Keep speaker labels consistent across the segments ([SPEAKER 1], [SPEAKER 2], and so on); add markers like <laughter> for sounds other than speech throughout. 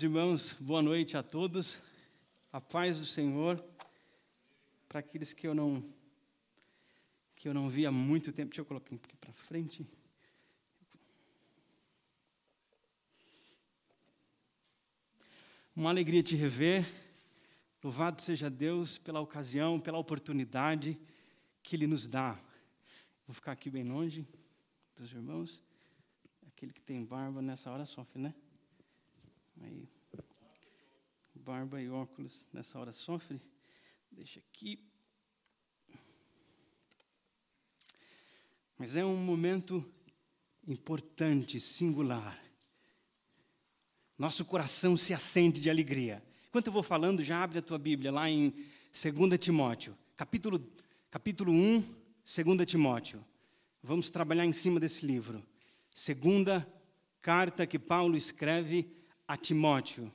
[SPEAKER 1] Queridos irmãos, boa noite a todos. A paz do Senhor. Para aqueles que eu não que eu não vi há muito tempo, deixa eu colocar aqui para frente. Uma alegria te rever. Louvado seja Deus pela ocasião, pela oportunidade que Ele nos dá. Vou ficar aqui bem longe dos irmãos. Aquele que tem barba nessa hora sofre, né? Aí, barba e óculos nessa hora sofre. Deixa aqui. Mas é um momento importante, singular. Nosso coração se acende de alegria. Enquanto eu vou falando, já abre a tua Bíblia lá em 2 Timóteo, capítulo, capítulo 1, 2 Timóteo. Vamos trabalhar em cima desse livro. Segunda carta que Paulo escreve a Timóteo.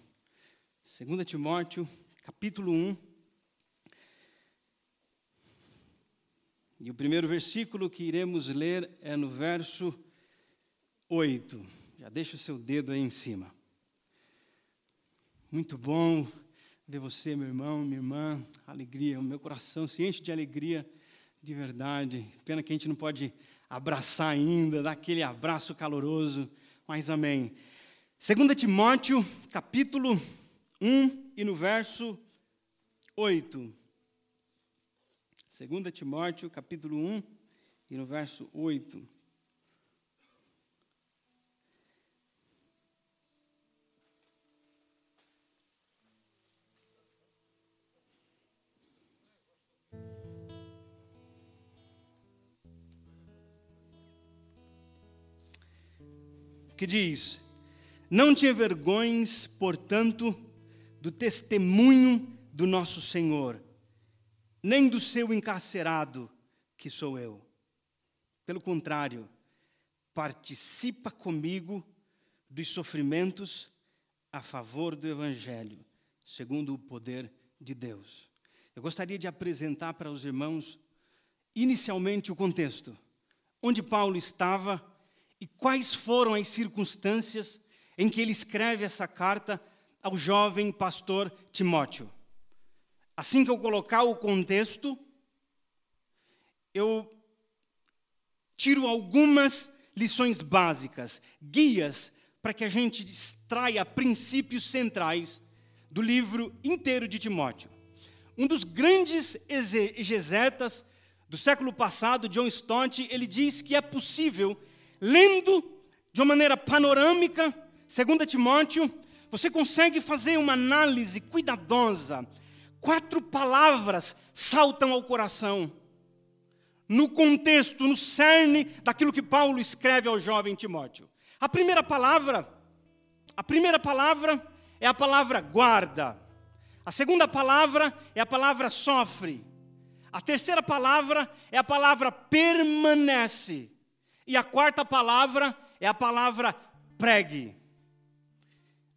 [SPEAKER 1] 2 Timóteo, capítulo 1. E o primeiro versículo que iremos ler é no verso 8. Já deixa o seu dedo aí em cima. Muito bom ver você, meu irmão, minha irmã. Alegria, o meu coração se enche de alegria de verdade. Pena que a gente não pode abraçar ainda, dar aquele abraço caloroso, mas amém. 2 Timóteo, capítulo 1 e no verso 8. 2 Timóteo, capítulo 1 e no verso 8. que diz: Não te envergonhes, portanto, do testemunho do nosso Senhor, nem do seu encarcerado, que sou eu. Pelo contrário, participa comigo dos sofrimentos a favor do Evangelho, segundo o poder de Deus. Eu gostaria de apresentar para os irmãos, inicialmente, o contexto. Onde Paulo estava e quais foram as circunstâncias em que ele escreve essa carta ao jovem pastor Timóteo. Assim que eu colocar o contexto, eu tiro algumas lições básicas, guias para que a gente extraia princípios centrais do livro inteiro de Timóteo. Um dos grandes exegetas do século passado, John Stott, ele diz que é possível lendo de uma maneira panorâmica, 2 Timóteo, você consegue fazer uma análise cuidadosa. Quatro palavras saltam ao coração. No contexto, no cerne daquilo que Paulo escreve ao jovem Timóteo. A primeira palavra, a primeira palavra é a palavra guarda. A segunda palavra é a palavra sofre. A terceira palavra é a palavra permanece. E a quarta palavra é a palavra pregue.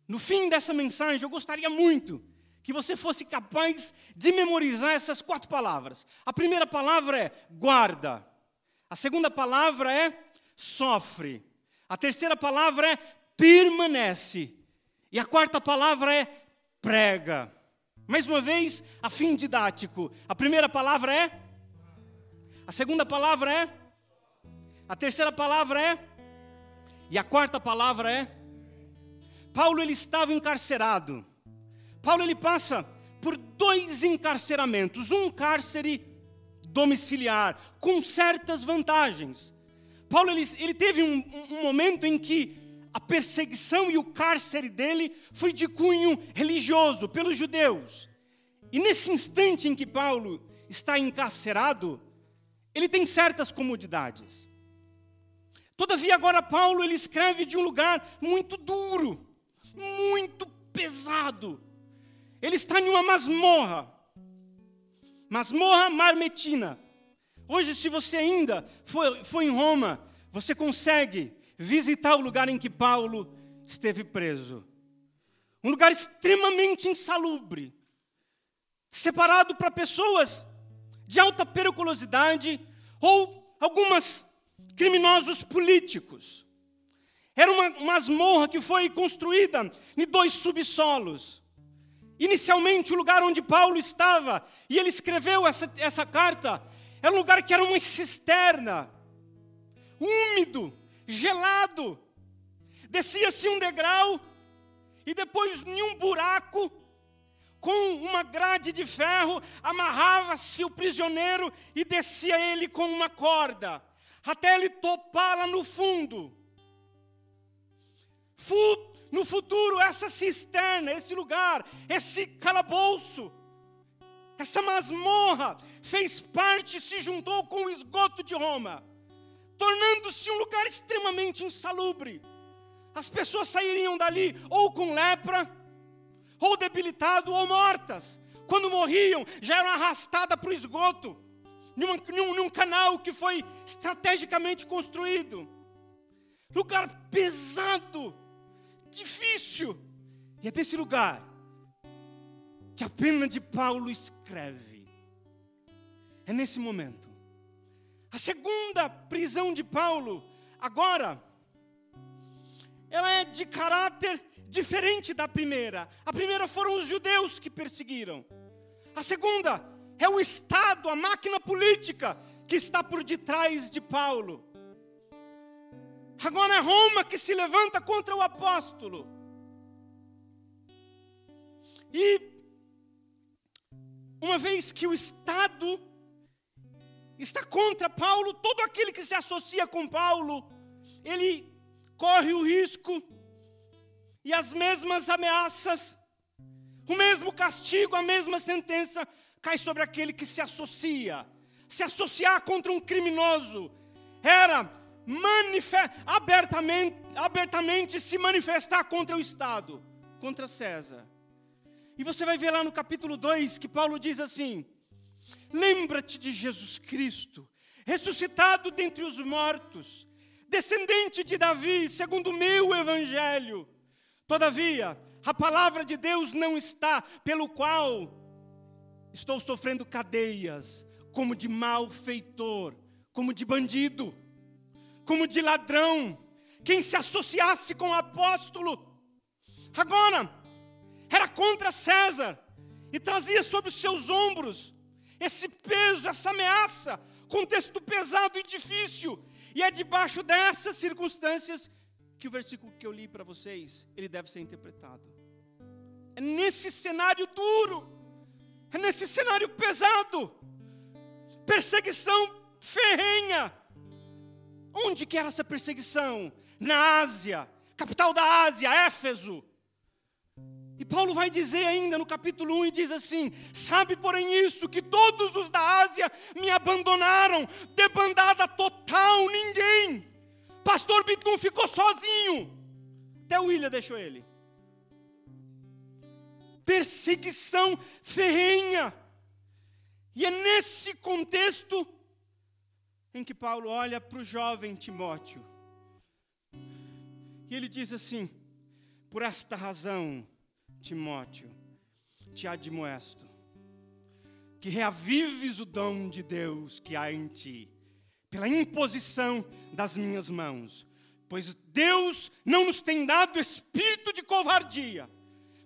[SPEAKER 1] No fim dessa mensagem, eu gostaria muito que você fosse capaz de memorizar essas quatro palavras. A primeira palavra é guarda. A segunda palavra é sofre. A terceira palavra é permanece. E a quarta palavra é prega. Mais uma vez, a fim didático. A primeira palavra é. A segunda palavra é. A terceira palavra é. E a quarta palavra é. Paulo ele estava encarcerado. Paulo ele passa por dois encarceramentos, um cárcere domiciliar com certas vantagens. Paulo ele, ele teve um, um momento em que a perseguição e o cárcere dele foi de cunho religioso pelos judeus. E nesse instante em que Paulo está encarcerado, ele tem certas comodidades. Todavia, agora Paulo ele escreve de um lugar muito duro, muito pesado. Ele está em uma masmorra, masmorra marmetina. Hoje, se você ainda for, for em Roma, você consegue visitar o lugar em que Paulo esteve preso. Um lugar extremamente insalubre, separado para pessoas de alta periculosidade ou algumas criminosos políticos. Era uma masmorra que foi construída em dois subsolos. Inicialmente, o lugar onde Paulo estava, e ele escreveu essa, essa carta, era um lugar que era uma cisterna, úmido, gelado. Descia-se um degrau, e depois, em um buraco, com uma grade de ferro, amarrava-se o prisioneiro e descia ele com uma corda, até ele topar lá no fundo no futuro, essa cisterna, esse lugar, esse calabouço, essa masmorra, fez parte, se juntou com o esgoto de Roma, tornando-se um lugar extremamente insalubre. As pessoas sairiam dali ou com lepra, ou debilitado, ou mortas. Quando morriam, já eram arrastadas para o esgoto, num, num, num canal que foi estrategicamente construído. Lugar pesado, difícil. E é desse lugar que a pena de Paulo escreve. É nesse momento. A segunda prisão de Paulo, agora, ela é de caráter diferente da primeira. A primeira foram os judeus que perseguiram. A segunda é o Estado, a máquina política que está por detrás de Paulo. Agora é Roma que se levanta contra o apóstolo. E uma vez que o Estado está contra Paulo, todo aquele que se associa com Paulo, ele corre o risco e as mesmas ameaças, o mesmo castigo, a mesma sentença cai sobre aquele que se associa. Se associar contra um criminoso era abertamente, abertamente se manifestar contra o Estado, contra César. E você vai ver lá no capítulo 2 que Paulo diz assim: Lembra-te de Jesus Cristo, ressuscitado dentre os mortos, descendente de Davi, segundo o meu evangelho. Todavia, a palavra de Deus não está, pelo qual estou sofrendo cadeias, como de malfeitor, como de bandido como de ladrão, quem se associasse com o apóstolo. Agora, era contra César e trazia sobre os seus ombros esse peso, essa ameaça, contexto pesado e difícil. E é debaixo dessas circunstâncias que o versículo que eu li para vocês, ele deve ser interpretado. É nesse cenário duro, é nesse cenário pesado, perseguição ferrenha, Onde que era essa perseguição? Na Ásia, capital da Ásia, Éfeso. E Paulo vai dizer ainda no capítulo 1 e diz assim: Sabe, porém, isso, que todos os da Ásia me abandonaram, debandada total, ninguém. Pastor Bitum ficou sozinho, até o William deixou ele. Perseguição ferrenha. E é nesse contexto em que Paulo olha para o jovem Timóteo. E ele diz assim: Por esta razão, Timóteo, te admoesto, que reavives o dom de Deus que há em ti, pela imposição das minhas mãos. Pois Deus não nos tem dado espírito de covardia,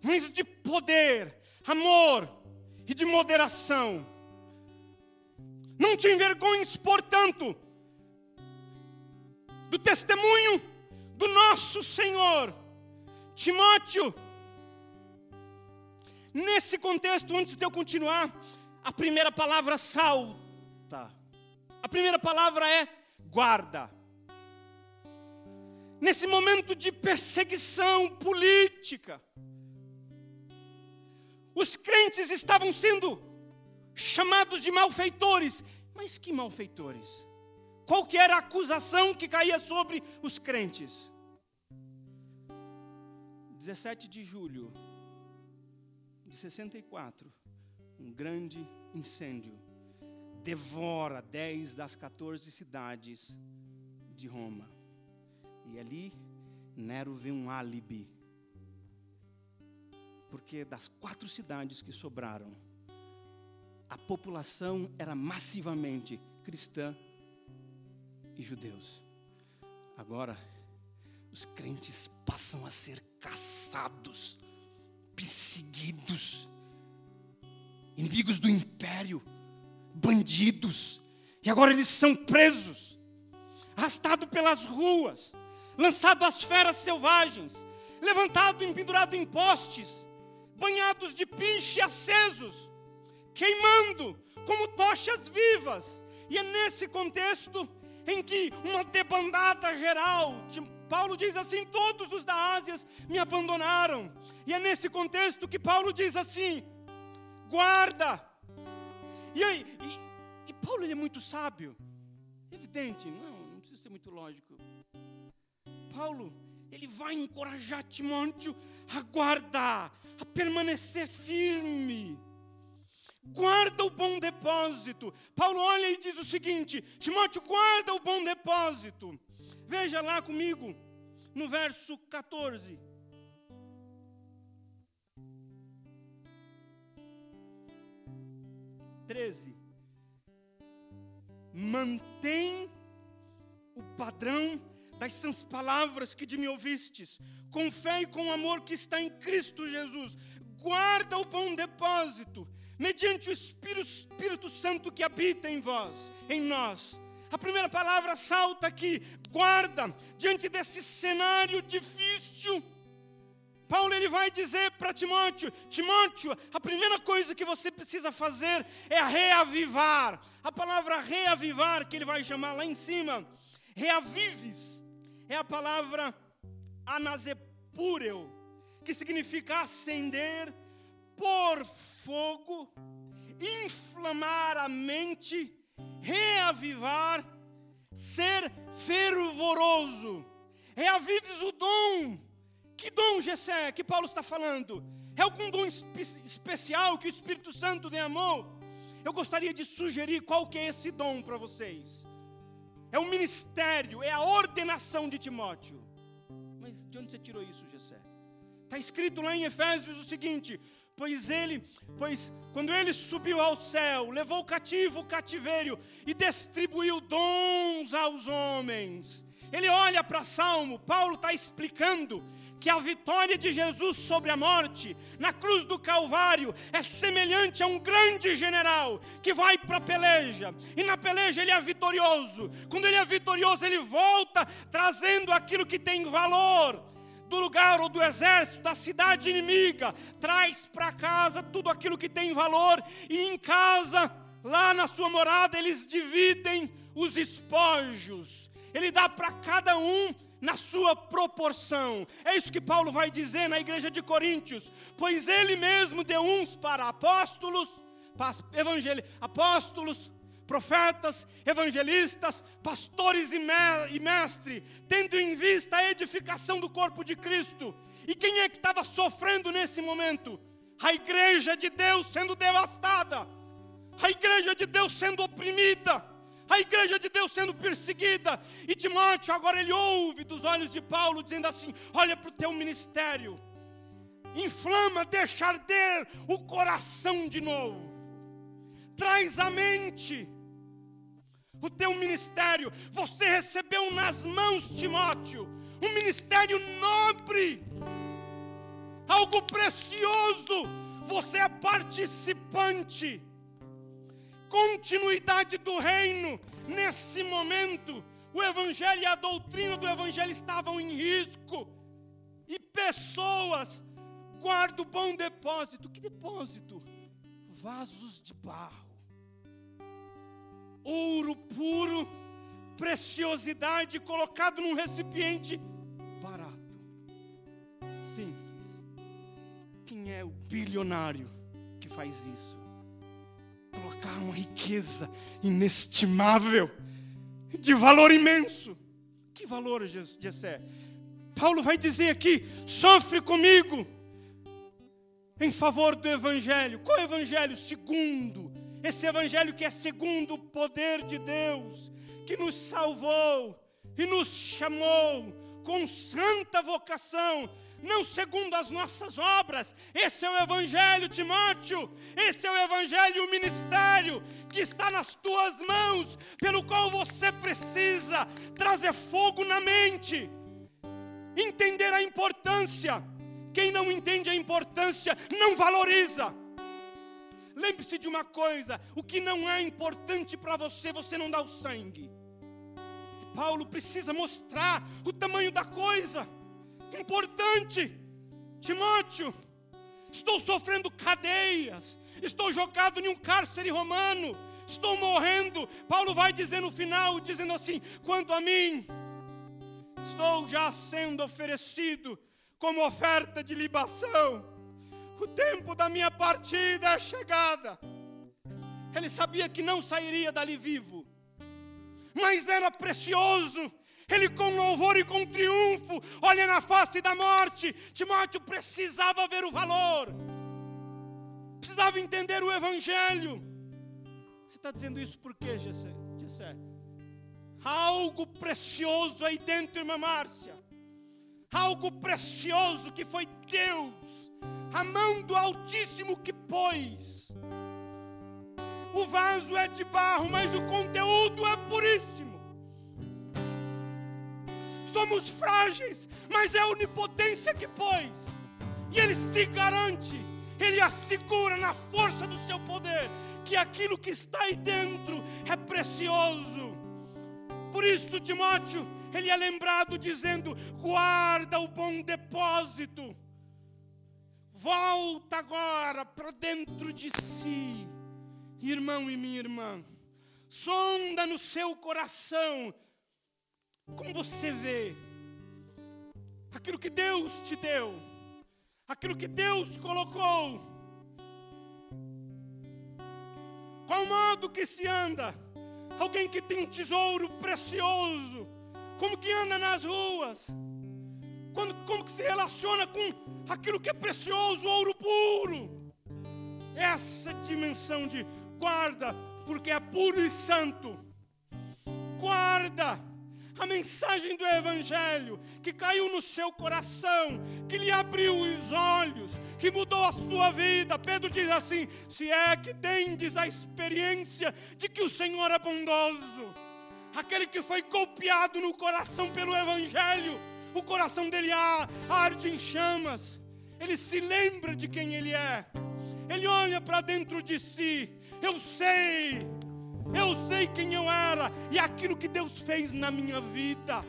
[SPEAKER 1] mas de poder, amor e de moderação. Não te envergonhes, portanto, do testemunho do nosso Senhor. Timóteo, nesse contexto, antes de eu continuar, a primeira palavra salta. A primeira palavra é guarda. Nesse momento de perseguição política, os crentes estavam sendo chamados de malfeitores. Mas que malfeitores? Qual que era a acusação que caía sobre os crentes? 17 de julho de 64, um grande incêndio devora 10 das 14 cidades de Roma. E ali Nero vê um álibi. Porque das quatro cidades que sobraram, a população era massivamente cristã e judeus. Agora, os crentes passam a ser caçados, perseguidos, inimigos do império, bandidos, e agora eles são presos, arrastados pelas ruas, lançados às feras selvagens, levantados e pendurados em postes, banhados de pinche acesos, queimando como tochas vivas. E é nesse contexto em que uma debandada geral, Paulo diz assim: todos os da Ásia me abandonaram. E é nesse contexto que Paulo diz assim: guarda. E aí, e, e Paulo é muito sábio, evidente, não, não precisa ser muito lógico. Paulo, ele vai encorajar Timóteo a guardar, a permanecer firme guarda o bom depósito. Paulo olha e diz o seguinte: Timóteo, guarda o bom depósito. Veja lá comigo, no verso 14. Treze. Mantém o padrão das sãs palavras que de mim ouvistes, com fé e com amor que está em Cristo Jesus. Guarda o bom depósito mediante o Espírito, Espírito Santo que habita em vós, em nós. A primeira palavra salta aqui, guarda, diante desse cenário difícil. Paulo ele vai dizer para Timóteo: Timóteo, a primeira coisa que você precisa fazer é reavivar. A palavra reavivar, que ele vai chamar lá em cima, reavives, é a palavra anasepúreo, que significa acender, pôr fogo, inflamar a mente, reavivar, ser fervoroso. Reavives o dom. Que dom, Gessé, que Paulo está falando? É algum dom espe especial que o Espírito Santo derramou? Eu gostaria de sugerir qual que é esse dom para vocês. É o ministério, é a ordenação de Timóteo. Mas de onde você tirou isso, Gessé? Está escrito lá em Efésios o seguinte: pois ele, pois quando ele subiu ao céu, levou o cativo o cativeiro e distribuiu dons aos homens. Ele olha para Salmo, Paulo está explicando que a vitória de Jesus sobre a morte, na cruz do Calvário, é semelhante a um grande general que vai para a peleja, e na peleja ele é vitorioso. Quando ele é vitorioso, ele volta trazendo aquilo que tem valor do lugar ou do exército, da cidade inimiga, traz para casa tudo aquilo que tem valor, e em casa, lá na sua morada, eles dividem os espojos, ele dá para cada um na sua proporção. É isso que Paulo vai dizer na igreja de Coríntios, pois ele mesmo deu uns para apóstolos, apóstolos, profetas, evangelistas, pastores e mestre, tendo em vista a edificação do corpo de Cristo. E quem é que estava sofrendo nesse momento? A igreja de Deus sendo devastada, a igreja de Deus sendo oprimida, a igreja de Deus sendo perseguida. E Timóteo, agora ele ouve dos olhos de Paulo, dizendo assim: Olha para o teu ministério, inflama, deixa arder o coração de novo, traz a mente o teu ministério. Você recebeu nas mãos, Timóteo, um ministério nobre, algo precioso. Você é participante. Continuidade do reino. Nesse momento, o evangelho e a doutrina do evangelho estavam em risco. E pessoas guardam bom depósito. Que depósito? Vasos de barro ouro puro, preciosidade colocado num recipiente barato, simples. Quem é o bilionário que faz isso? Colocar uma riqueza inestimável, de valor imenso. Que valor, Jessé? Paulo vai dizer aqui: sofre comigo em favor do Evangelho. Qual o Evangelho? Segundo esse evangelho que é segundo o poder de Deus, que nos salvou e nos chamou com santa vocação, não segundo as nossas obras. Esse é o evangelho, Timóteo. Esse é o evangelho o ministério que está nas tuas mãos, pelo qual você precisa trazer fogo na mente, entender a importância. Quem não entende a importância não valoriza. Lembre-se de uma coisa: o que não é importante para você, você não dá o sangue. E Paulo precisa mostrar o tamanho da coisa. Importante, Timóteo, estou sofrendo cadeias, estou jogado em um cárcere romano, estou morrendo. Paulo vai dizer no final, dizendo assim: quanto a mim, estou já sendo oferecido como oferta de libação. O tempo da minha partida é chegada. Ele sabia que não sairia dali vivo, mas era precioso. Ele, com louvor e com triunfo, olha na face da morte. Timóteo precisava ver o valor, precisava entender o Evangelho. Você está dizendo isso por quê, Gessé? Algo precioso aí dentro, irmã Márcia. Algo precioso que foi Deus, a mão do Altíssimo que pôs. O vaso é de barro, mas o conteúdo é puríssimo. Somos frágeis, mas é a onipotência que pôs. E Ele se garante, Ele assegura na força do seu poder que aquilo que está aí dentro é precioso. Por isso, Timóteo, ele é lembrado dizendo: guarda o bom depósito, volta agora para dentro de si, irmão e minha irmã, sonda no seu coração, como você vê, aquilo que Deus te deu, aquilo que Deus colocou Qual modo que se anda? Alguém que tem um tesouro precioso. Como que anda nas ruas? Quando, como que se relaciona com aquilo que é precioso, ouro puro? Essa dimensão de guarda, porque é puro e santo. Guarda a mensagem do Evangelho que caiu no seu coração, que lhe abriu os olhos, que mudou a sua vida. Pedro diz assim: se é que tendes a experiência de que o Senhor é bondoso, aquele que foi golpeado no coração pelo Evangelho, o coração dele arde em chamas, ele se lembra de quem ele é, ele olha para dentro de si. Eu sei eu sei quem eu era e aquilo que Deus fez na minha vida.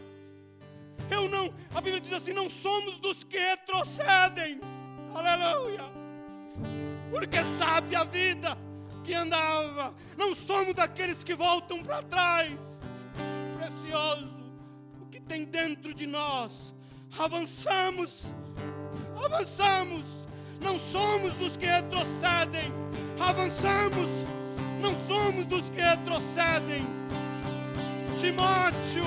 [SPEAKER 1] Eu não, a Bíblia diz assim: não somos dos que retrocedem. Aleluia. Porque sabe a vida que andava. Não somos daqueles que voltam para trás. Precioso tem dentro de nós. Avançamos. Avançamos. Não somos dos que retrocedem. Avançamos não somos dos que retrocedem. Timóteo,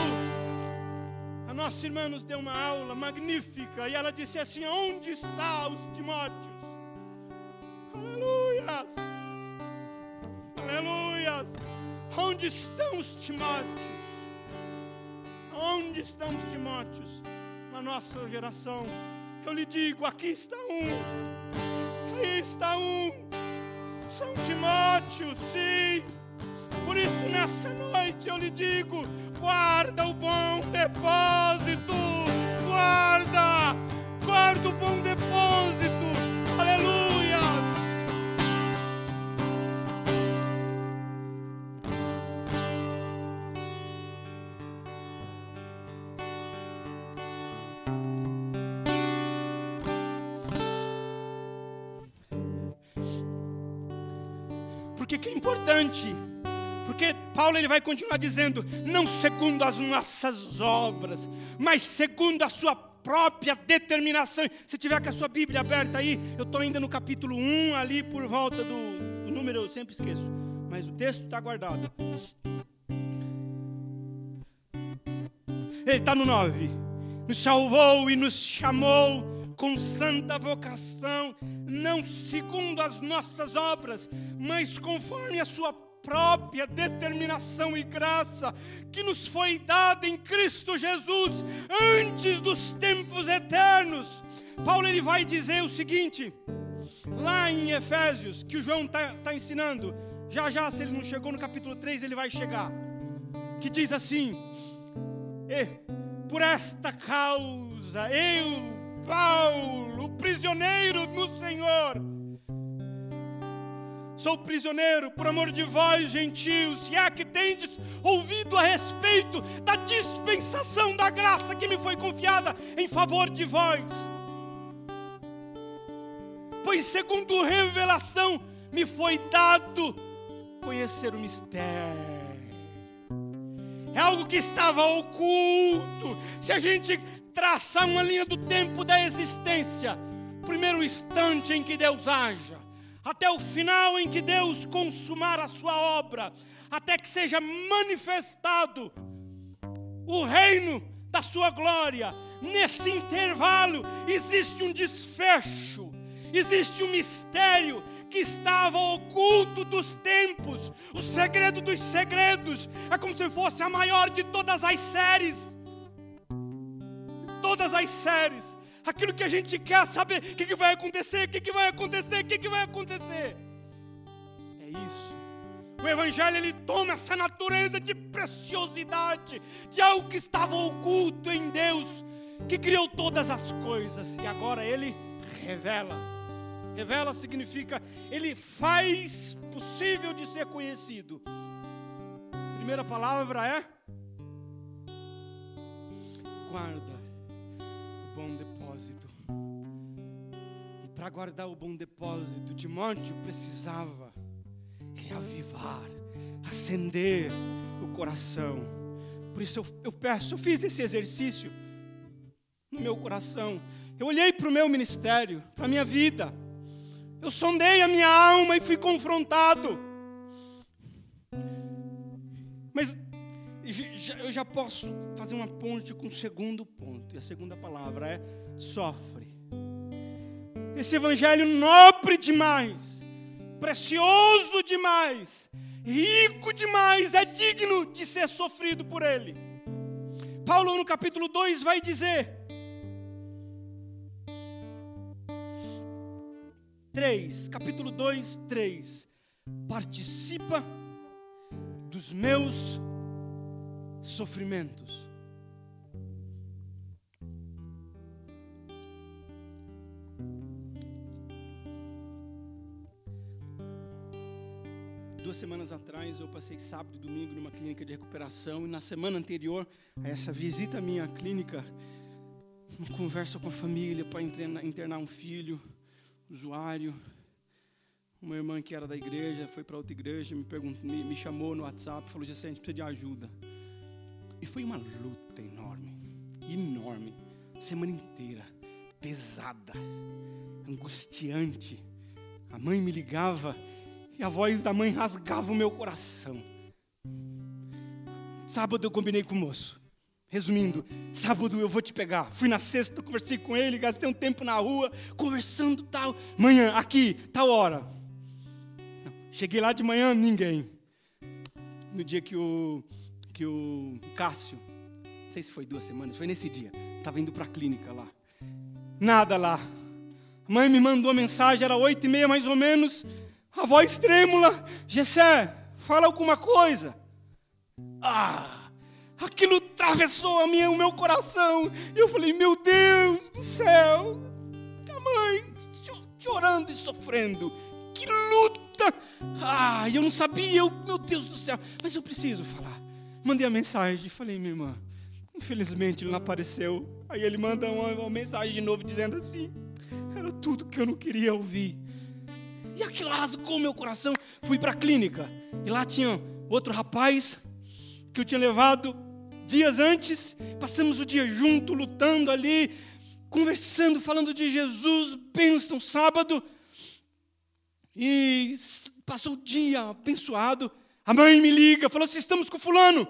[SPEAKER 1] a nossa irmã nos deu uma aula magnífica e ela disse assim: Onde estão os Timóteos? Aleluias, aleluias. Onde estão os Timóteos? Onde estão os Timóteos? Na nossa geração, eu lhe digo: aqui está um, aí está um. São Timóteo, sim. Por isso, nessa noite eu lhe digo: guarda o bom depósito, guarda, guarda o bom depósito, importante? Porque Paulo ele vai continuar dizendo: não segundo as nossas obras, mas segundo a sua própria determinação. Se tiver com a sua Bíblia aberta aí, eu estou ainda no capítulo 1, ali por volta do, do número, eu sempre esqueço, mas o texto está guardado. Ele está no 9. Nos salvou e nos chamou com santa vocação, não segundo as nossas obras, mas conforme a sua própria determinação e graça que nos foi dada em Cristo Jesus antes dos tempos eternos. Paulo ele vai dizer o seguinte, lá em Efésios, que o João está tá ensinando, já já, se ele não chegou no capítulo 3, ele vai chegar, que diz assim: Por esta causa, eu, Paulo, prisioneiro no Senhor, sou prisioneiro por amor de vós, gentios, se há que tendes ouvido a respeito da dispensação da graça que me foi confiada em favor de vós. Pois, segundo revelação, me foi dado conhecer o mistério. É algo que estava oculto. Se a gente traçar uma linha do tempo da existência, primeiro instante em que Deus haja, até o final em que Deus consumar a sua obra, até que seja manifestado o reino da sua glória. Nesse intervalo existe um desfecho, existe um mistério que estava oculto dos tempos, o segredo dos segredos. É como se fosse a maior de todas as séries. Todas as séries aquilo que a gente quer saber, o que, que vai acontecer, o que, que vai acontecer, o que, que vai acontecer. É isso. O Evangelho ele toma essa natureza de preciosidade, de algo que estava oculto em Deus, que criou todas as coisas, e agora ele revela. Revela significa, ele faz possível de ser conhecido. primeira palavra é guarda bom depósito. E para guardar o bom depósito, Timóteo precisava reavivar, acender o coração. Por isso eu, eu peço, eu fiz esse exercício no meu coração. Eu olhei para o meu ministério, para a minha vida. Eu sondei a minha alma e fui confrontado. Eu já posso fazer uma ponte com o segundo ponto. E a segunda palavra é sofre. Esse evangelho nobre demais, precioso demais, rico demais, é digno de ser sofrido por ele. Paulo, no capítulo 2, vai dizer: 3, capítulo 2, 3. Participa dos meus sofrimentos duas semanas atrás eu passei sábado e domingo numa clínica de recuperação e na semana anterior a essa visita à minha clínica, uma conversa com a família para internar um filho, usuário, uma irmã que era da igreja, foi para outra igreja, me, perguntou, me, me chamou no WhatsApp, falou, gente precisa de ajuda. E foi uma luta enorme, enorme, semana inteira, pesada, angustiante. A mãe me ligava e a voz da mãe rasgava o meu coração. Sábado eu combinei com o moço. Resumindo, sábado eu vou te pegar. Fui na sexta, conversei com ele, gastei um tempo na rua, conversando tal. Manhã, aqui, tal hora. Cheguei lá de manhã, ninguém. No dia que o, que o Cássio, não sei se foi duas semanas, foi nesse dia, estava indo para a clínica lá. Nada lá. A mãe me mandou mensagem, era oito e meia mais ou menos. A voz trêmula, Gessé, fala alguma coisa. Ah, aquilo atravessou a minha, o meu coração. Eu falei, meu Deus do céu, a mãe chorando e sofrendo. Que luta! Ah, eu não sabia, eu, meu Deus do céu, mas eu preciso falar. Mandei a mensagem, falei, minha irmã, infelizmente ele não apareceu. Aí ele manda uma, uma mensagem de novo dizendo assim: era tudo que eu não queria ouvir. E aquilo rasgou meu coração. Fui para a clínica. E lá tinha outro rapaz que eu tinha levado dias antes. Passamos o dia junto, lutando ali, conversando, falando de Jesus, bênção, sábado. E passou o dia abençoado. A mãe me liga, falou assim: estamos com fulano.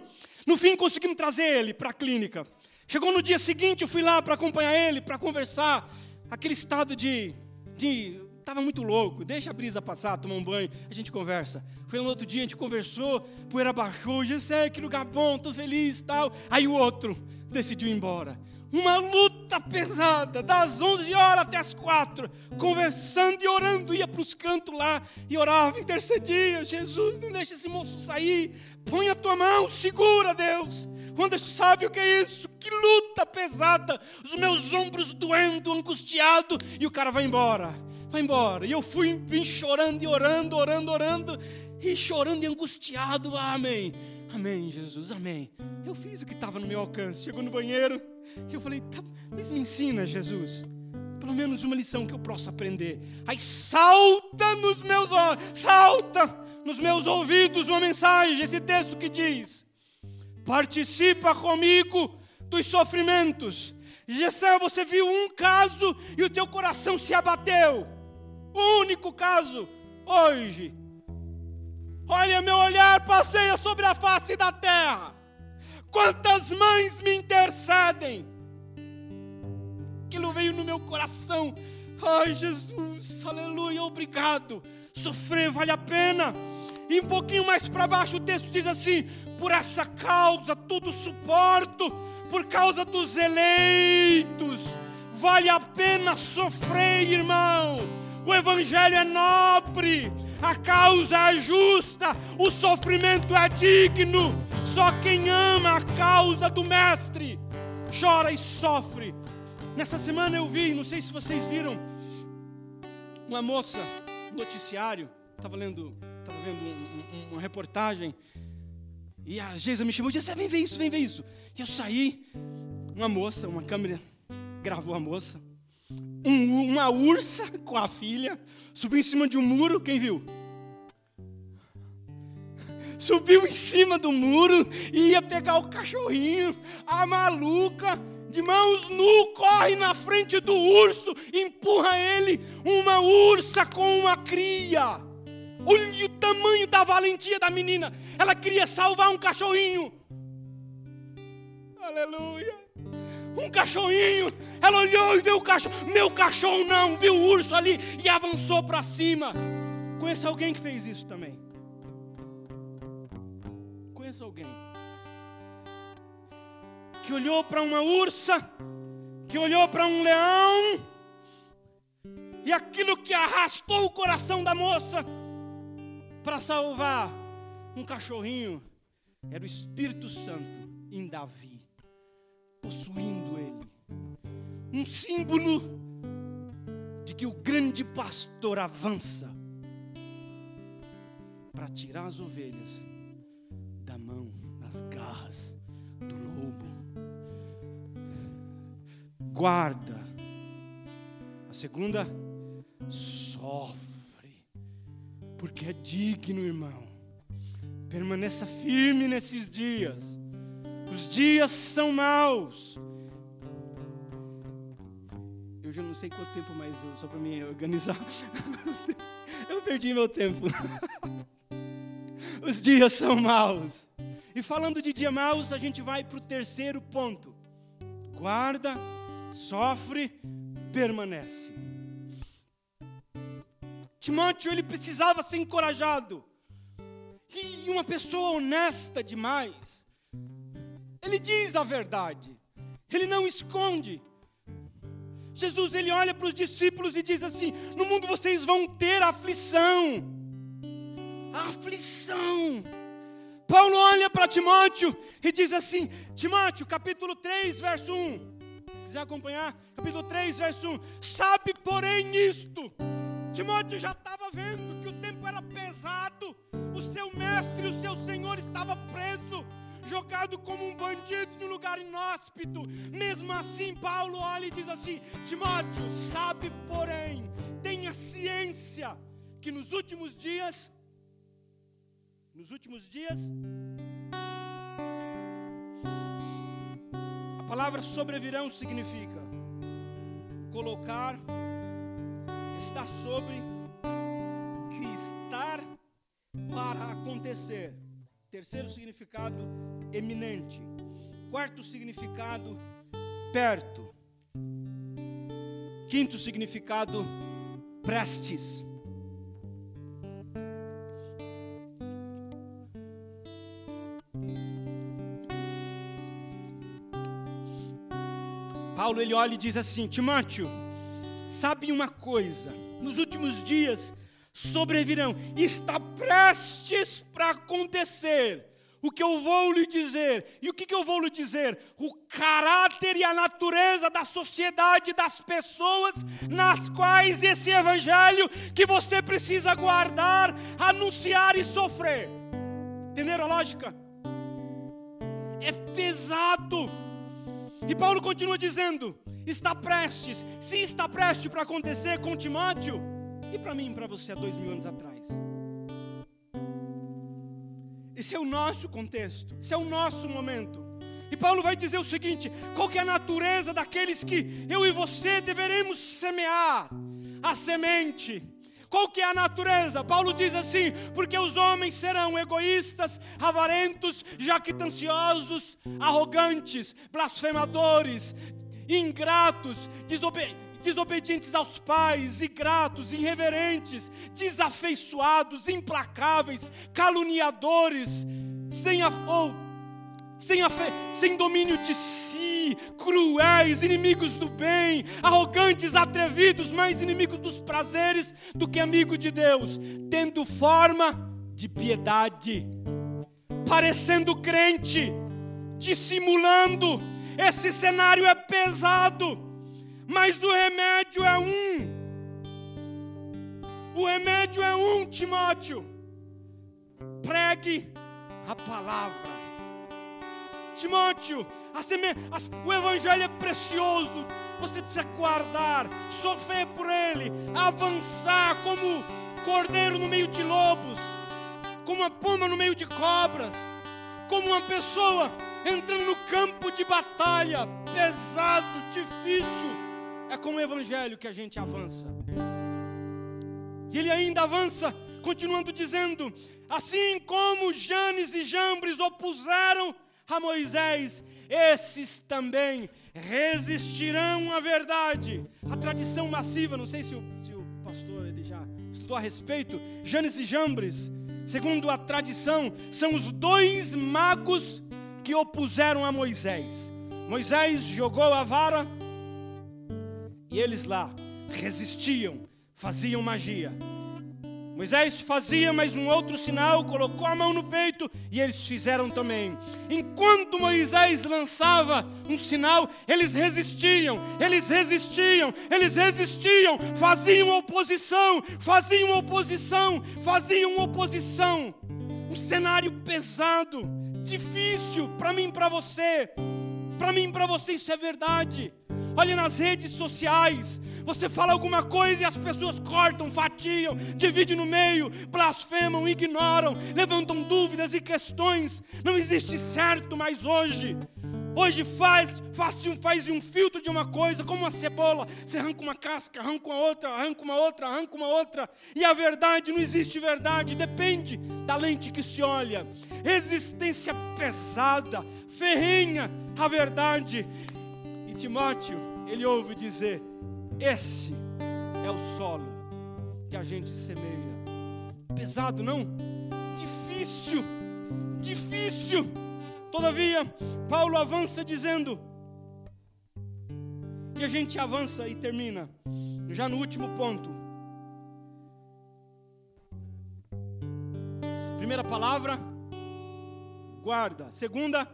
[SPEAKER 1] No fim conseguimos trazer ele para a clínica. Chegou no dia seguinte, eu fui lá para acompanhar ele, para conversar. Aquele estado de, de estava muito louco, deixa a brisa passar, tomar um banho, a gente conversa. Foi um outro dia, a gente conversou, poeira baixou, já sei que lugar bom, estou feliz tal. Aí o outro decidiu ir embora. Uma luta pesada, das 11 horas até as 4, conversando e orando, ia para os cantos lá e orava, intercedia, Jesus, não deixa esse moço sair, põe a tua mão, segura, Deus. Quando sabe o que é isso? Que luta pesada, os meus ombros doendo, angustiado, e o cara vai embora, vai embora. E eu fui, vim chorando e orando, orando, orando, e chorando e angustiado, amém. Amém, Jesus, amém. Eu fiz o que estava no meu alcance. Chegou no banheiro e eu falei, tá, mas me ensina, Jesus. Pelo menos uma lição que eu possa aprender. Aí salta nos meus olhos, salta nos meus ouvidos uma mensagem, esse texto que diz: participa comigo dos sofrimentos. Gessé, você viu um caso e o teu coração se abateu. O único caso hoje Olha, meu olhar passeia sobre a face da terra. Quantas mães me intercedem. Aquilo veio no meu coração. Ai, Jesus, aleluia, obrigado. Sofrer vale a pena. E um pouquinho mais para baixo o texto diz assim: Por essa causa tudo suporto, por causa dos eleitos. Vale a pena sofrer, irmão. O Evangelho é nobre a causa é justa, o sofrimento é digno. Só quem ama a causa do Mestre chora e sofre. Nessa semana eu vi, não sei se vocês viram, uma moça, um noticiário, estava lendo, estava vendo um, um, uma reportagem, e a Geisa me chamou e disse: Vem ver isso, vem ver isso. E eu saí, uma moça, uma câmera gravou a moça, um, uma ursa com a filha, subiu em cima de um muro, quem viu? Subiu em cima do muro e ia pegar o cachorrinho, a maluca, de mãos nu, corre na frente do urso, empurra ele, uma ursa com uma cria. Olha o tamanho da valentia da menina, ela queria salvar um cachorrinho. Aleluia um cachorrinho. Ela olhou e viu o cachorro. Meu cachorro não, viu o urso ali e avançou para cima. Conheço alguém que fez isso também. Conheço alguém que olhou para uma ursa, que olhou para um leão, e aquilo que arrastou o coração da moça para salvar um cachorrinho era o Espírito Santo em Davi possuindo ele. Um símbolo de que o grande pastor avança para tirar as ovelhas da mão, das garras do lobo. Guarda. A segunda, sofre, porque é digno, irmão. Permaneça firme nesses dias os dias são maus. Eu já não sei quanto tempo mais, só para me organizar. <laughs> Eu perdi meu tempo. <laughs> Os dias são maus. E falando de dia maus, a gente vai para o terceiro ponto. Guarda, sofre, permanece. Timóteo, ele precisava ser encorajado. E uma pessoa honesta demais, ele diz a verdade. Ele não esconde. Jesus ele olha para os discípulos e diz assim: No mundo vocês vão ter aflição. Aflição. Paulo olha para Timóteo e diz assim: Timóteo, capítulo 3, verso 1. Quiser acompanhar? Capítulo 3, verso 1. Sabe, porém, isto. Timóteo já estava vendo que o tempo era pesado, o seu mestre, o seu senhor estava preso jogado como um bandido em um lugar inóspito. Mesmo assim, Paulo olha e diz assim: Timóteo, sabe, porém, tenha ciência que nos últimos dias, nos últimos dias, a palavra sobrevirão significa colocar, estar sobre, que estar para acontecer. Terceiro significado, eminente. Quarto significado, perto. Quinto significado, prestes. Paulo ele olha e diz assim: Timóteo, sabe uma coisa, nos últimos dias sobrevirão, está prestes para acontecer o que eu vou lhe dizer. E o que, que eu vou lhe dizer? O caráter e a natureza da sociedade, das pessoas nas quais esse evangelho que você precisa guardar, anunciar e sofrer. Entenderam a lógica? É pesado. E Paulo continua dizendo: está prestes, se está prestes para acontecer com Timóteo, e para mim e para você há dois mil anos atrás. Esse é o nosso contexto, esse é o nosso momento. E Paulo vai dizer o seguinte: qual é a natureza daqueles que eu e você deveremos semear? A semente. Qual que é a natureza? Paulo diz assim: porque os homens serão egoístas, avarentos, jactanciosos, arrogantes, blasfemadores, ingratos, desobedientes desobedientes aos pais, ingratos, irreverentes, desafeiçoados, implacáveis, caluniadores, sem sem, sem domínio de si, cruéis, inimigos do bem, arrogantes, atrevidos, mais inimigos dos prazeres do que amigo de Deus, tendo forma de piedade, parecendo crente, dissimulando. Esse cenário é pesado mas o remédio é um. O remédio é um, Timóteo. Pregue a palavra. Timóteo, a seme... o evangelho é precioso. Você precisa guardar, sofrer por ele, avançar como cordeiro no meio de lobos, como uma pomba no meio de cobras, como uma pessoa entrando no campo de batalha, pesado, difícil é com o Evangelho que a gente avança. E ele ainda avança, continuando dizendo: Assim como Janes e Jambres opuseram a Moisés, esses também resistirão à verdade. A tradição massiva, não sei se o, se o pastor ele já estudou a respeito, Janes e Jambres, segundo a tradição, são os dois magos que opuseram a Moisés. Moisés jogou a vara e eles lá resistiam, faziam magia. Moisés fazia mais um outro sinal, colocou a mão no peito e eles fizeram também. Enquanto Moisés lançava um sinal, eles resistiam, eles resistiam, eles resistiam, faziam oposição, faziam oposição, faziam oposição. Um cenário pesado, difícil para mim e para você. Para mim e para você isso é verdade. Olhe nas redes sociais. Você fala alguma coisa e as pessoas cortam, fatiam, dividem no meio, blasfemam, ignoram, levantam dúvidas e questões. Não existe certo mais hoje. Hoje faz, faz um, faz um filtro de uma coisa, como uma cebola. Você arranca uma casca, arranca uma outra, arranca uma outra, arranca uma outra. E a verdade, não existe verdade, depende da lente que se olha. Resistência pesada, ferrenha, a verdade. Timóteo, ele ouve dizer: Esse é o solo que a gente semeia. Pesado, não? Difícil, difícil. Todavia, Paulo avança dizendo, e a gente avança e termina, já no último ponto. Primeira palavra, guarda. Segunda,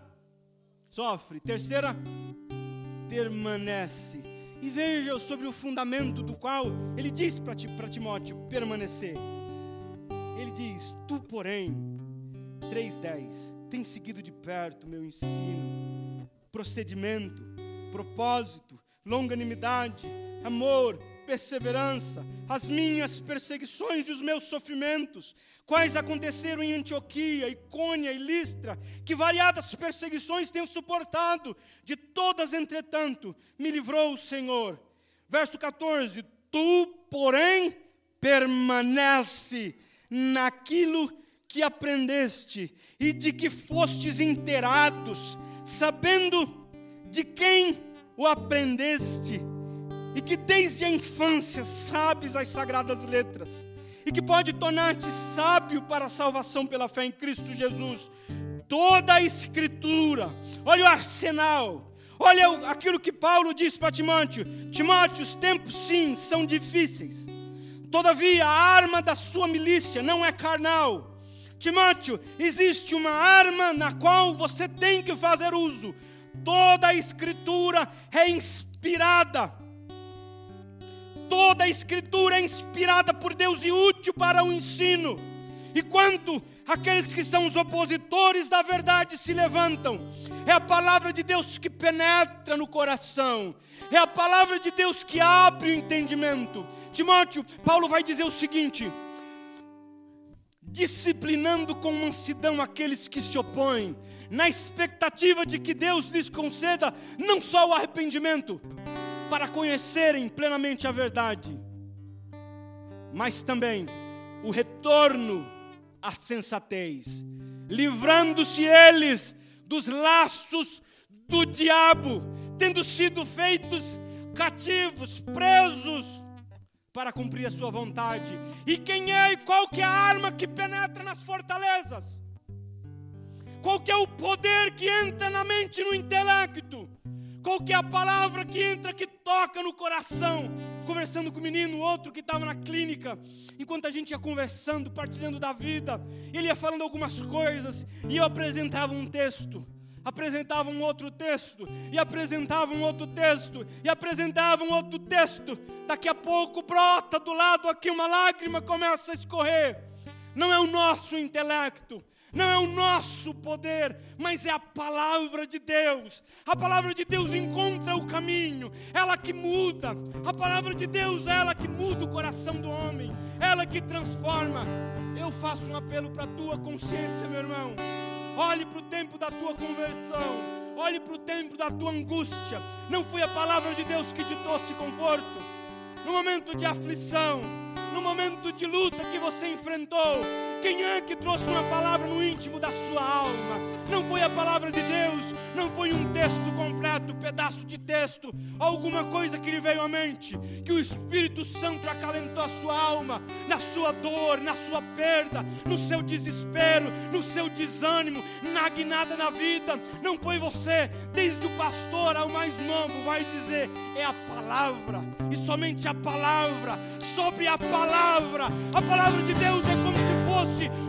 [SPEAKER 1] sofre. Terceira, permanece. E veja sobre o fundamento do qual ele diz para Timóteo permanecer. Ele diz: Tu, porém, 3:10, tem seguido de perto meu ensino, procedimento, propósito, longanimidade, amor, perseverança, as minhas perseguições e os meus sofrimentos, quais aconteceram em Antioquia, Icônia e Listra, que variadas perseguições tenho suportado, de todas, entretanto, me livrou o Senhor. Verso 14: Tu, porém, permanece naquilo que aprendeste e de que fostes inteirados, sabendo de quem o aprendeste e que desde a infância sabes as sagradas letras, e que pode tornar-te sábio para a salvação pela fé em Cristo Jesus. Toda a Escritura, olha o arsenal, Olha aquilo que Paulo diz para Timóteo: Timóteo, os tempos sim são difíceis. Todavia, a arma da sua milícia não é carnal. Timóteo, existe uma arma na qual você tem que fazer uso. Toda a escritura é inspirada. Toda a escritura é inspirada por Deus e útil para o ensino. E quando aqueles que são os opositores da verdade se levantam, é a palavra de Deus que penetra no coração, é a palavra de Deus que abre o entendimento. Timóteo, Paulo vai dizer o seguinte: disciplinando com mansidão aqueles que se opõem, na expectativa de que Deus lhes conceda não só o arrependimento, para conhecerem plenamente a verdade, mas também o retorno à sensatez, livrando-se eles dos laços do diabo, tendo sido feitos cativos, presos para cumprir a sua vontade. E quem é e qual que é a arma que penetra nas fortalezas? Qual que é o poder que entra na mente e no intelecto? Qual que é a palavra que entra, que toca no coração? Conversando com o menino, outro que estava na clínica, enquanto a gente ia conversando, partilhando da vida, ele ia falando algumas coisas, e eu apresentava um texto apresentava um outro texto, e apresentava um outro texto, e apresentava um outro texto. Daqui a pouco brota do lado aqui uma lágrima começa a escorrer. Não é o nosso intelecto, não é o nosso poder, mas é a palavra de Deus. A palavra de Deus encontra o caminho, ela que muda. A palavra de Deus é ela que muda o coração do homem, ela que transforma. Eu faço um apelo para a tua consciência, meu irmão. Olhe para o tempo da tua conversão, olhe para o tempo da tua angústia. Não foi a palavra de Deus que te trouxe conforto. No momento de aflição, no momento de luta que você enfrentou, quem é que trouxe uma palavra no íntimo da sua alma? Não foi a palavra de Deus, não foi um texto completo, um pedaço de texto, alguma coisa que lhe veio à mente, que o Espírito Santo acalentou a sua alma, na sua dor, na sua perda, no seu desespero, no seu desânimo, na guinada na vida. Não foi você, desde o pastor ao mais novo, vai dizer: é a palavra, e somente a palavra, sobre a palavra. A palavra de Deus é como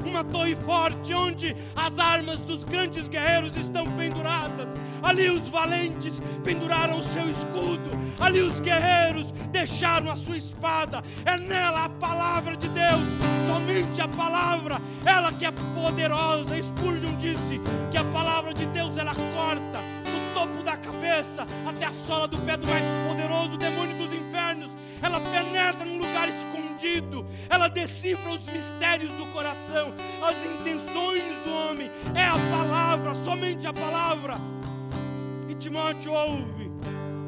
[SPEAKER 1] uma torre forte onde as armas dos grandes guerreiros estão penduradas. Ali os valentes penduraram o seu escudo, ali os guerreiros deixaram a sua espada. É nela a palavra de Deus, somente a palavra, ela que é poderosa. Spurgeon disse que a palavra de Deus ela corta do topo da cabeça até a sola do pé do mais poderoso demônio dos infernos. Ela penetra num lugar escondido, ela decifra os mistérios do coração, as intenções do homem. É a palavra, somente a palavra. E Timóteo ouve,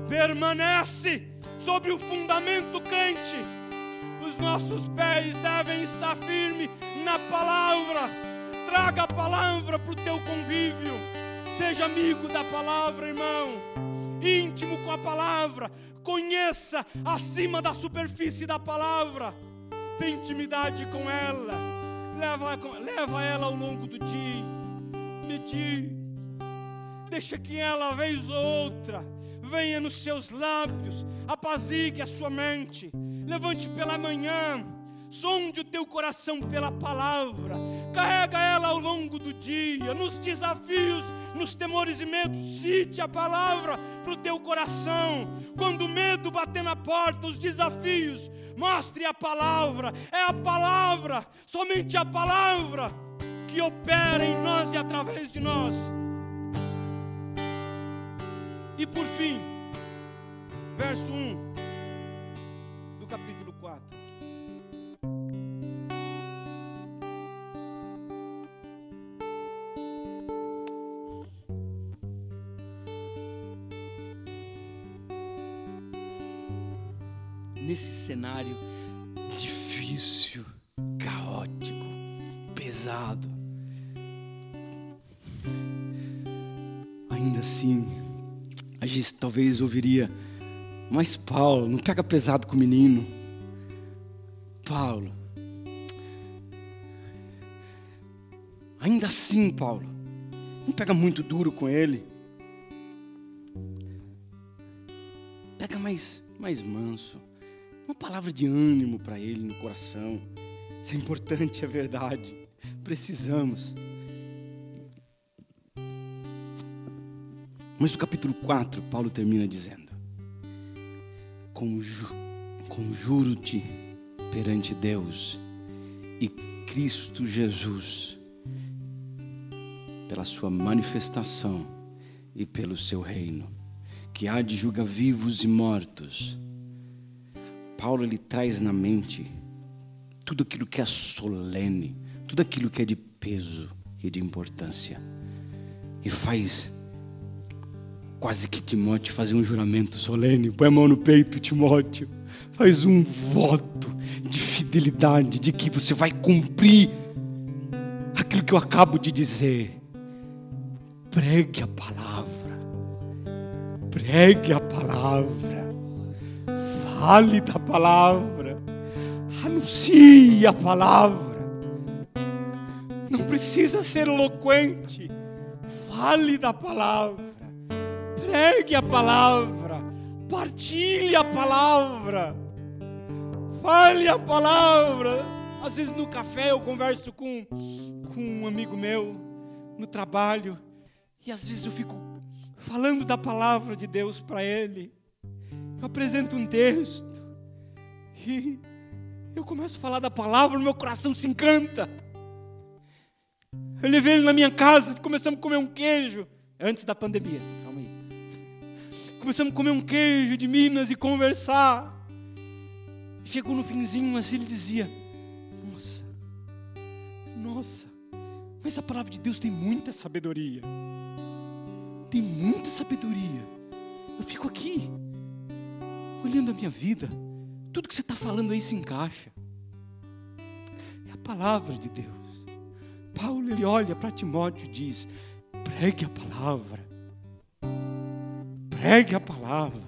[SPEAKER 1] permanece sobre o fundamento crente. Os nossos pés devem estar firmes na palavra. Traga a palavra para o teu convívio. Seja amigo da palavra, irmão. Íntimo com a palavra. Conheça acima da superfície da palavra. Tem intimidade com ela. Leva, leva ela ao longo do dia. Medite. Deixa que ela, vez ou outra, venha nos seus lábios. Apazigue a sua mente. Levante pela manhã sonde o teu coração pela palavra, carrega ela ao longo do dia, nos desafios, nos temores e medos, cite a palavra para o teu coração. Quando o medo bater na porta, os desafios, mostre a palavra, é a palavra, somente a palavra que opera em nós e através de nós. E por fim, verso 1 cenário difícil, caótico, pesado. Ainda assim, a gente talvez ouviria, mas Paulo, não pega pesado com o menino. Paulo, ainda assim, Paulo, não pega muito duro com ele. Pega mais, mais manso. Uma palavra de ânimo para ele no coração. Isso é importante, é verdade. Precisamos. Mas no capítulo 4, Paulo termina dizendo: Conju Conjuro-te perante Deus e Cristo Jesus, pela sua manifestação e pelo seu reino, que há de julgar vivos e mortos. Paulo ele traz na mente tudo aquilo que é solene, tudo aquilo que é de peso e de importância, e faz quase que Timóteo fazer um juramento solene. Põe a mão no peito, Timóteo. Faz um voto de fidelidade, de que você vai cumprir aquilo que eu acabo de dizer. Pregue a palavra. Pregue a palavra. Fale da palavra. Anuncie a palavra. Não precisa ser eloquente. Fale da palavra pregue a palavra, partilhe a palavra, fale a palavra. Às vezes no café eu converso com, com um amigo meu, no trabalho, e às vezes eu fico falando da palavra de Deus para ele. Apresento um texto, e eu começo a falar da palavra, meu coração se encanta. Eu levei ele na minha casa, começamos a comer um queijo, antes da pandemia. Começamos a comer um queijo de Minas e conversar. Chegou no finzinho assim, ele dizia: Nossa, nossa, mas a palavra de Deus tem muita sabedoria. Tem muita sabedoria. Eu fico aqui, olhando a minha vida. Tudo que você está falando aí se encaixa. É a palavra de Deus. Paulo ele olha para Timóteo e diz: pregue a palavra pregue a palavra.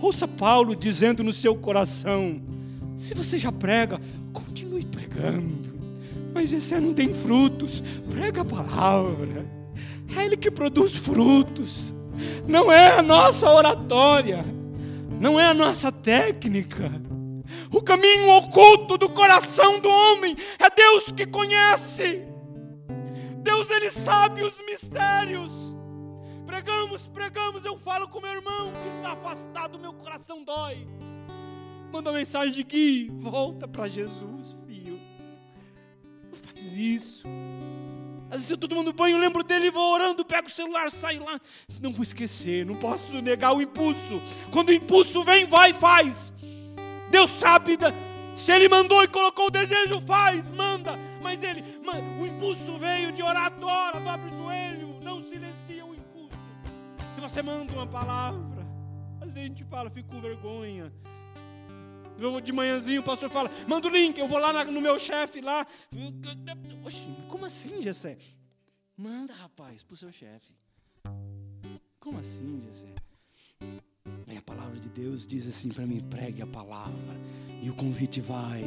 [SPEAKER 1] Ouça Paulo dizendo no seu coração: se você já prega, continue pregando. Mas esse não tem frutos, prega a palavra. É Ele que produz frutos. Não é a nossa oratória, não é a nossa técnica. O caminho oculto do coração do homem é Deus que conhece. Deus ele sabe os mistérios. Pregamos, pregamos, eu falo com meu irmão que está afastado, meu coração dói. Manda uma mensagem de que volta para Jesus, filho. Não faz isso. Às vezes eu estou tomando banho, lembro dele, vou orando, pego o celular, saio lá. Não vou esquecer, não posso negar o impulso. Quando o impulso vem, vai e faz. Deus sabe, se Ele mandou e colocou o desejo, faz, manda. Mas Ele, o impulso veio de orar, ora, dobra o joelho, não silencia o você manda uma palavra. Às vezes a gente fala, fico com vergonha. Eu, de manhãzinho o pastor fala, manda o link, eu vou lá no meu chefe lá. Oxi, como assim, Gessé? Manda, rapaz, pro seu chefe. Como assim, Gessé? Aí a palavra de Deus diz assim para mim: pregue a palavra, e o convite vai.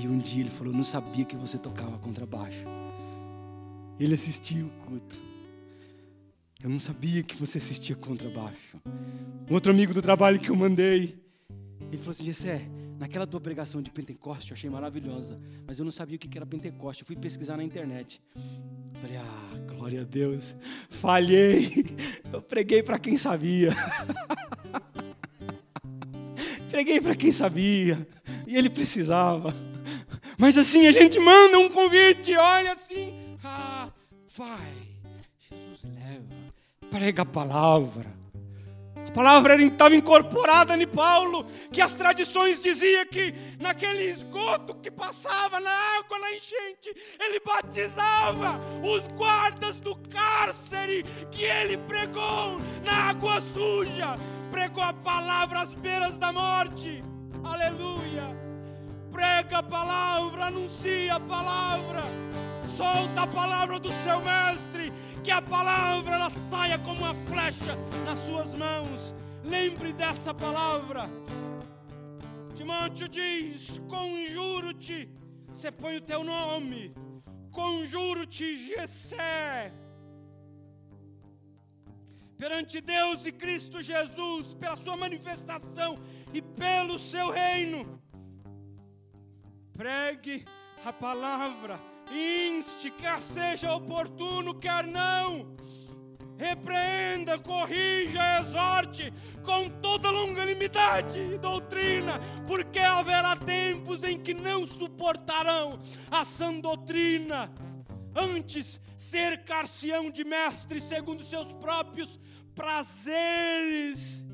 [SPEAKER 1] E um dia ele falou: não sabia que você tocava contrabaixo. Ele assistiu o culto. Eu não sabia que você assistia contrabaixo. Um outro amigo do trabalho que eu mandei, ele falou assim: Gessé, naquela tua pregação de Pentecoste eu achei maravilhosa, mas eu não sabia o que era Pentecoste. Eu fui pesquisar na internet. Falei, ah, glória a Deus, falhei. <laughs> Eu preguei para quem sabia. <laughs> preguei para quem sabia. E ele precisava. Mas assim, a gente manda um convite, olha assim, ah, vai leva, prega a palavra. A palavra estava incorporada em Paulo, que as tradições diziam que naquele esgoto que passava na água, na enchente, ele batizava os guardas do cárcere que ele pregou na água suja, pregou a palavra às beiras da morte. Aleluia! Prega a palavra, anuncia a palavra, solta a palavra do seu mestre que a palavra ela saia como uma flecha nas suas mãos. Lembre dessa palavra. Timóteo diz: Conjuro-te, você põe o teu nome, conjuro-te, Gessé, perante Deus e Cristo Jesus, pela sua manifestação e pelo seu reino. Pregue a palavra, inste, quer seja oportuno, quer não. Repreenda, corrija, exorte com toda longanimidade e doutrina, porque haverá tempos em que não suportarão a sã doutrina. Antes, cercar-se-ão de mestres segundo seus próprios prazeres,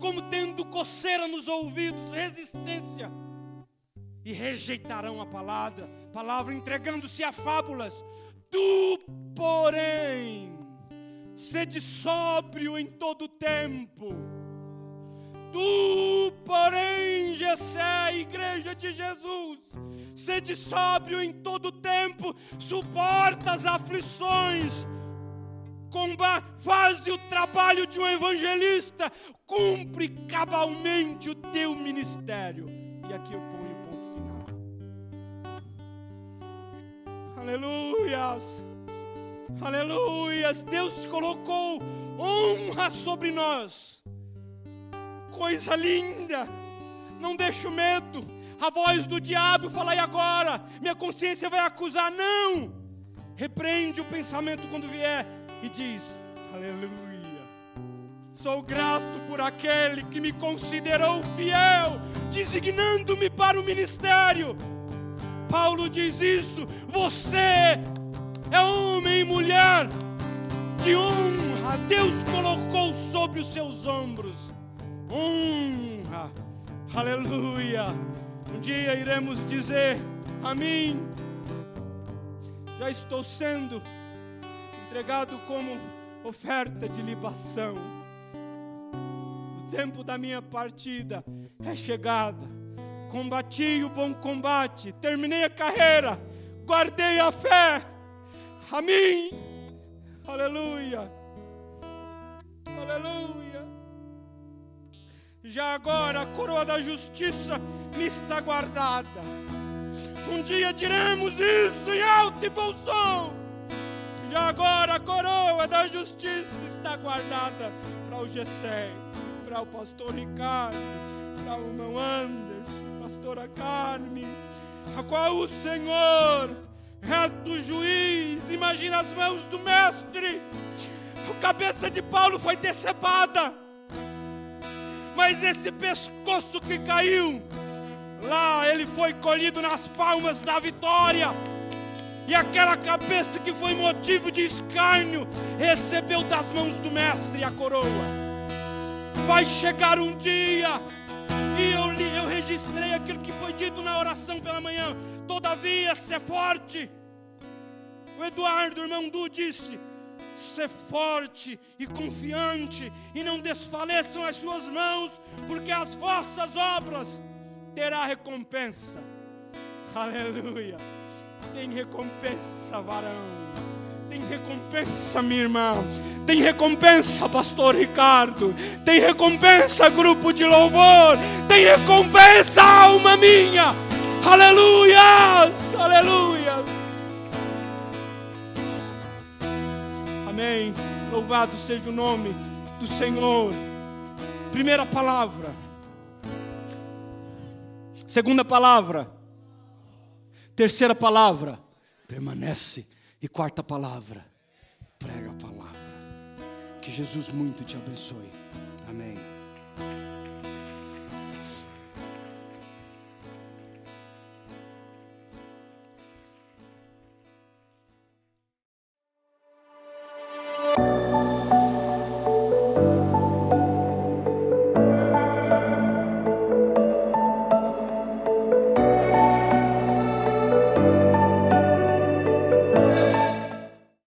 [SPEAKER 1] como tendo coceira nos ouvidos, resistência e rejeitarão a palavra, palavra entregando-se a fábulas. Tu, porém, sede sóbrio em todo tempo. Tu, porém, Gessé, igreja de Jesus, sede sóbrio em todo tempo, suporta as aflições, combate, faz o trabalho de um evangelista, cumpre cabalmente o teu ministério. E aqui eu ponho Aleluias. Aleluias. Deus colocou honra sobre nós. Coisa linda. Não deixe o medo. A voz do diabo fala, e agora? Minha consciência vai acusar. Não. Repreende o pensamento quando vier e diz: Aleluia. Sou grato por aquele que me considerou fiel, designando-me para o ministério. Paulo diz isso. Você é homem e mulher de honra. Deus colocou sobre os seus ombros honra. Aleluia. Um dia iremos dizer a mim. Já estou sendo entregado como oferta de libação. O tempo da minha partida é chegada combati o bom combate, terminei a carreira, guardei a fé. Amém. Aleluia. Aleluia. Já agora a coroa da justiça me está guardada. Um dia diremos isso em alto e bom som. Já agora a coroa da justiça está guardada para o Gessé, para o pastor Ricardo, para o irmão Anderson pastora Carme, a qual o Senhor, reto juiz, imagina as mãos do mestre, a cabeça de Paulo foi decepada, mas esse pescoço que caiu, lá ele foi colhido nas palmas da vitória. E aquela cabeça que foi motivo de escárnio recebeu das mãos do mestre a coroa. Vai chegar um dia e eu, li, eu registrei aquilo que foi dito na oração pela manhã. Todavia, ser forte. O Eduardo, irmão Du, disse: ser forte e confiante, e não desfaleçam as suas mãos, porque as vossas obras terá recompensa. Aleluia. Tem recompensa, varão. Tem recompensa, minha irmã. Tem recompensa, pastor Ricardo. Tem recompensa, grupo de louvor. Tem recompensa, alma minha. Aleluias, aleluias. Amém. Louvado seja o nome do Senhor. Primeira palavra. Segunda palavra. Terceira palavra. Permanece. E quarta palavra. Prega a palavra. Que Jesus muito te abençoe. Amém.